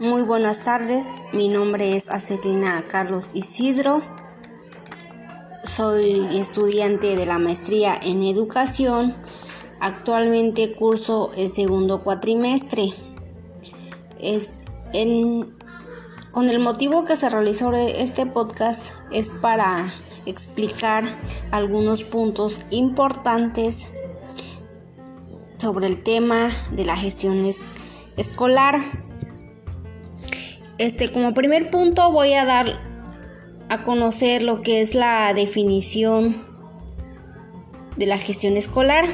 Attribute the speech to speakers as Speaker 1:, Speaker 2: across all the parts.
Speaker 1: Muy buenas tardes, mi nombre es Acelina Carlos Isidro, soy estudiante de la maestría en educación, actualmente curso el segundo cuatrimestre. con el motivo que se realizó este podcast es para explicar algunos puntos importantes sobre el tema de la gestión escolar. Este, como primer punto voy a dar a conocer lo que es la definición de la gestión escolar.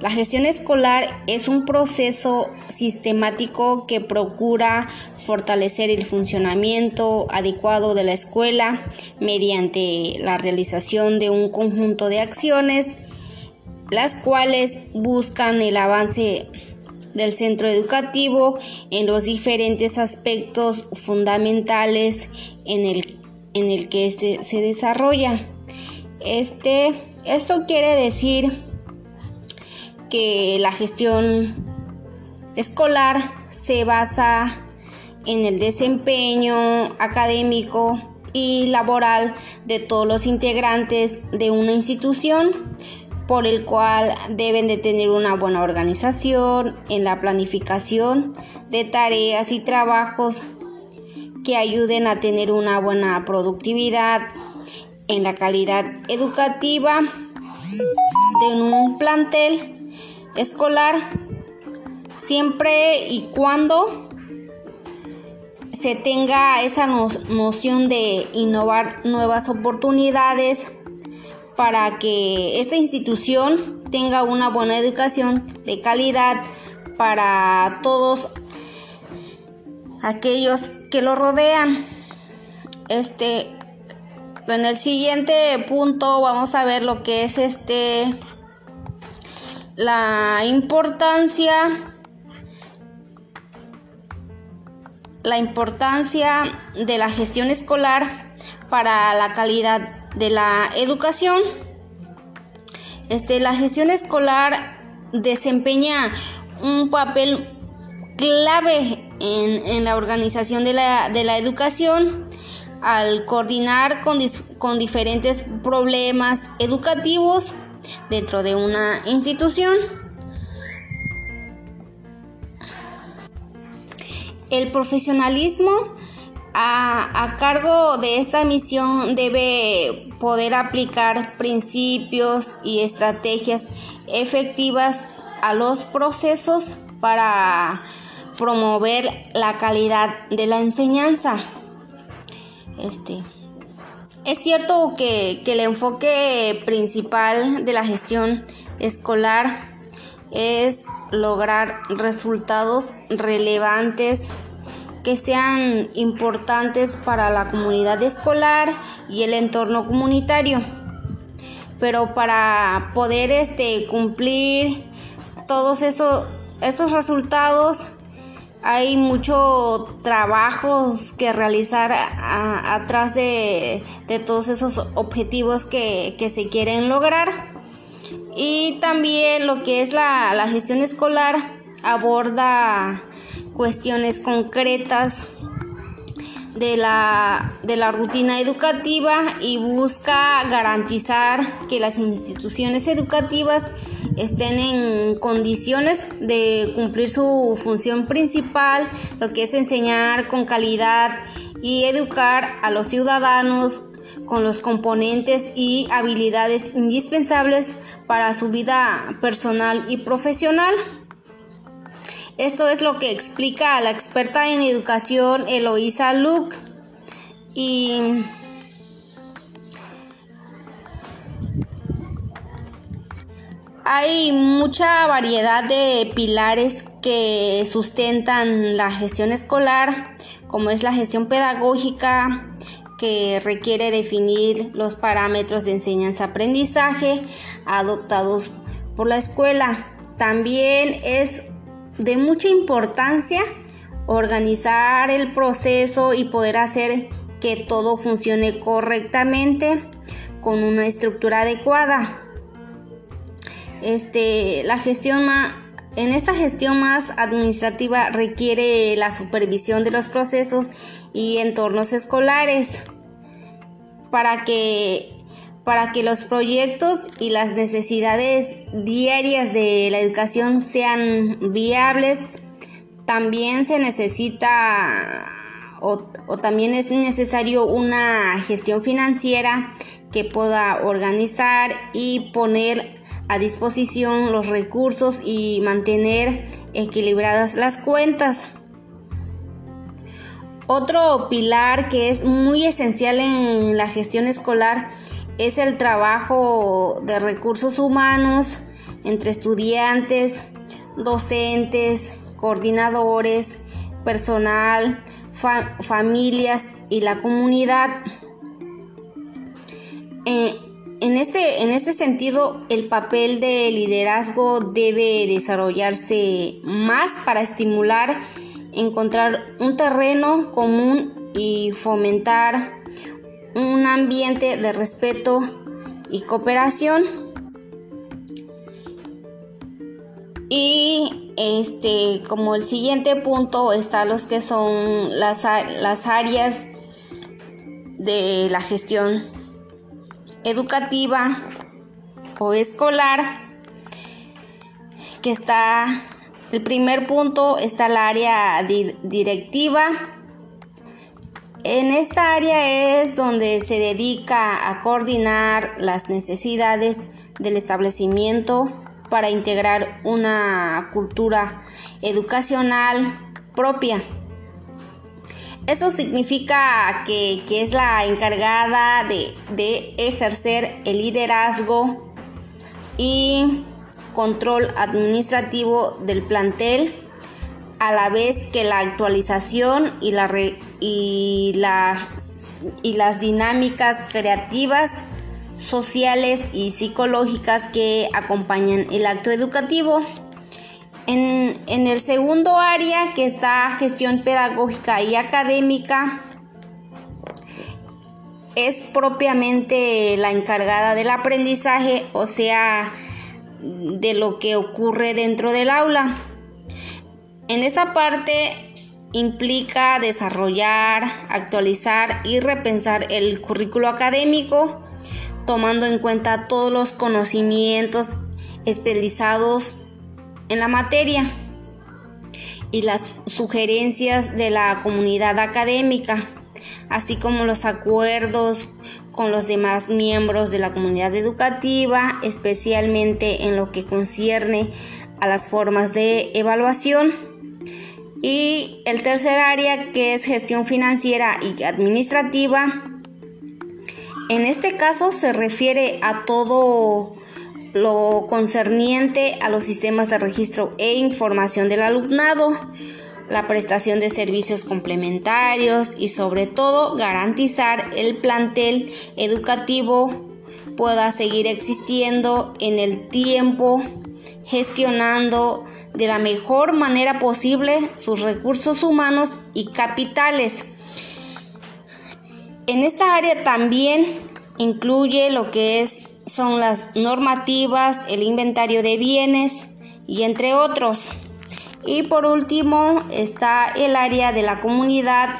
Speaker 1: La gestión escolar es un proceso sistemático que procura fortalecer el funcionamiento adecuado de la escuela mediante la realización de un conjunto de acciones, las cuales buscan el avance del centro educativo en los diferentes aspectos fundamentales en el, en el que este se desarrolla. Este, esto quiere decir que la gestión escolar se basa en el desempeño académico y laboral de todos los integrantes de una institución por el cual deben de tener una buena organización en la planificación de tareas y trabajos que ayuden a tener una buena productividad en la calidad educativa de un plantel escolar siempre y cuando se tenga esa noción de innovar nuevas oportunidades para que esta institución tenga una buena educación de calidad para todos aquellos que lo rodean. Este en el siguiente punto vamos a ver lo que es este la importancia la importancia de la gestión escolar para la calidad de la educación. Este, la gestión escolar desempeña un papel clave en, la organización de la, educación al coordinar con, con diferentes problemas educativos dentro de una institución. El profesionalismo a, cargo de esta misión debe poder aplicar principios y estrategias efectivas a los procesos para promover la calidad de la enseñanza. Este, es cierto que, que el enfoque principal de la gestión escolar es lograr resultados relevantes que sean importantes para la comunidad escolar y el entorno comunitario. Pero para poder este, cumplir todos esos, esos resultados hay mucho trabajo que realizar atrás de, todos esos objetivos que, se quieren lograr. Y también lo que es la, la gestión escolar aborda cuestiones concretas de la, de la rutina educativa y busca garantizar que las instituciones educativas estén en condiciones de cumplir su función principal, lo que es enseñar con calidad y educar a los ciudadanos con los componentes y habilidades indispensables para su vida personal y profesional. Esto es lo que explica a la experta en educación Eloísa Luke. Y hay mucha variedad de pilares que sustentan la gestión escolar, como es la gestión pedagógica, que requiere definir los parámetros de enseñanza-aprendizaje adoptados por la escuela. También es de mucha importancia organizar el proceso y poder hacer que todo funcione correctamente con una estructura adecuada. Este, la gestión En esta gestión más administrativa requiere la supervisión de los procesos y entornos escolares para que, para que los proyectos y las necesidades diarias de la educación sean viables. También se necesita o, también es necesario una gestión financiera que pueda organizar y poner a disposición los recursos y mantener equilibradas las cuentas. Otro pilar que es muy esencial en la gestión escolar es el trabajo de recursos humanos entre estudiantes, docentes, coordinadores, personal, familias y la comunidad. Eh, en este, en este sentido, el papel de liderazgo debe desarrollarse más para estimular, encontrar un terreno común y fomentar un ambiente de respeto y cooperación. Y este, como el siguiente punto está los que son las, las áreas de la gestión educativa o escolar que está el primer punto está el área directiva en esta área es donde se dedica a coordinar las necesidades del establecimiento para integrar una cultura educacional propia. Eso significa que, es la encargada de, ejercer el liderazgo y control administrativo del plantel, a la vez que la actualización y, la y, las, y las dinámicas creativas, sociales y psicológicas que acompañan el acto educativo. En, el segundo área, que está gestión pedagógica y académica, es propiamente la encargada del aprendizaje, o sea, de lo que ocurre dentro del aula. En esa parte implica desarrollar, actualizar y repensar el currículo académico, tomando en cuenta todos los conocimientos especializados en la materia y las sugerencias de la comunidad académica, así como los acuerdos con los demás miembros de la comunidad educativa, especialmente en lo que concierne a las formas de evaluación. Y el tercer área que es gestión financiera y administrativa. En este caso se refiere a todo lo concerniente a los sistemas de registro e información del alumnado, la prestación de servicios complementarios y sobre todo garantizar el plantel educativo pueda seguir existiendo en el tiempo, gestionando de la mejor manera posible sus recursos humanos y capitales. En esta área también incluye lo que es son las normativas, el inventario de bienes y entre otros. Y por último está el área de la comunidad.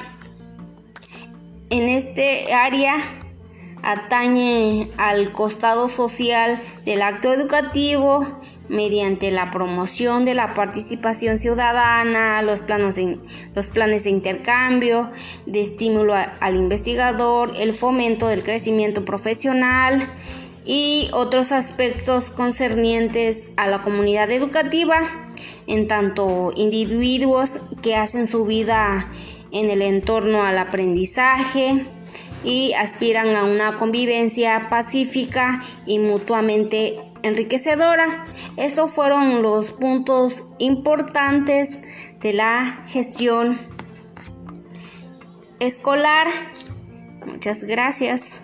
Speaker 1: En este área atañe al costado social del acto educativo mediante la promoción de la participación ciudadana, los, planos los planes de intercambio, de estímulo al investigador, el fomento del crecimiento profesional, y otros aspectos concernientes a la comunidad educativa, en tanto individuos que hacen su vida en el entorno al aprendizaje y aspiran a una convivencia pacífica y mutuamente enriquecedora. Esos fueron los puntos importantes de la gestión escolar. Muchas gracias.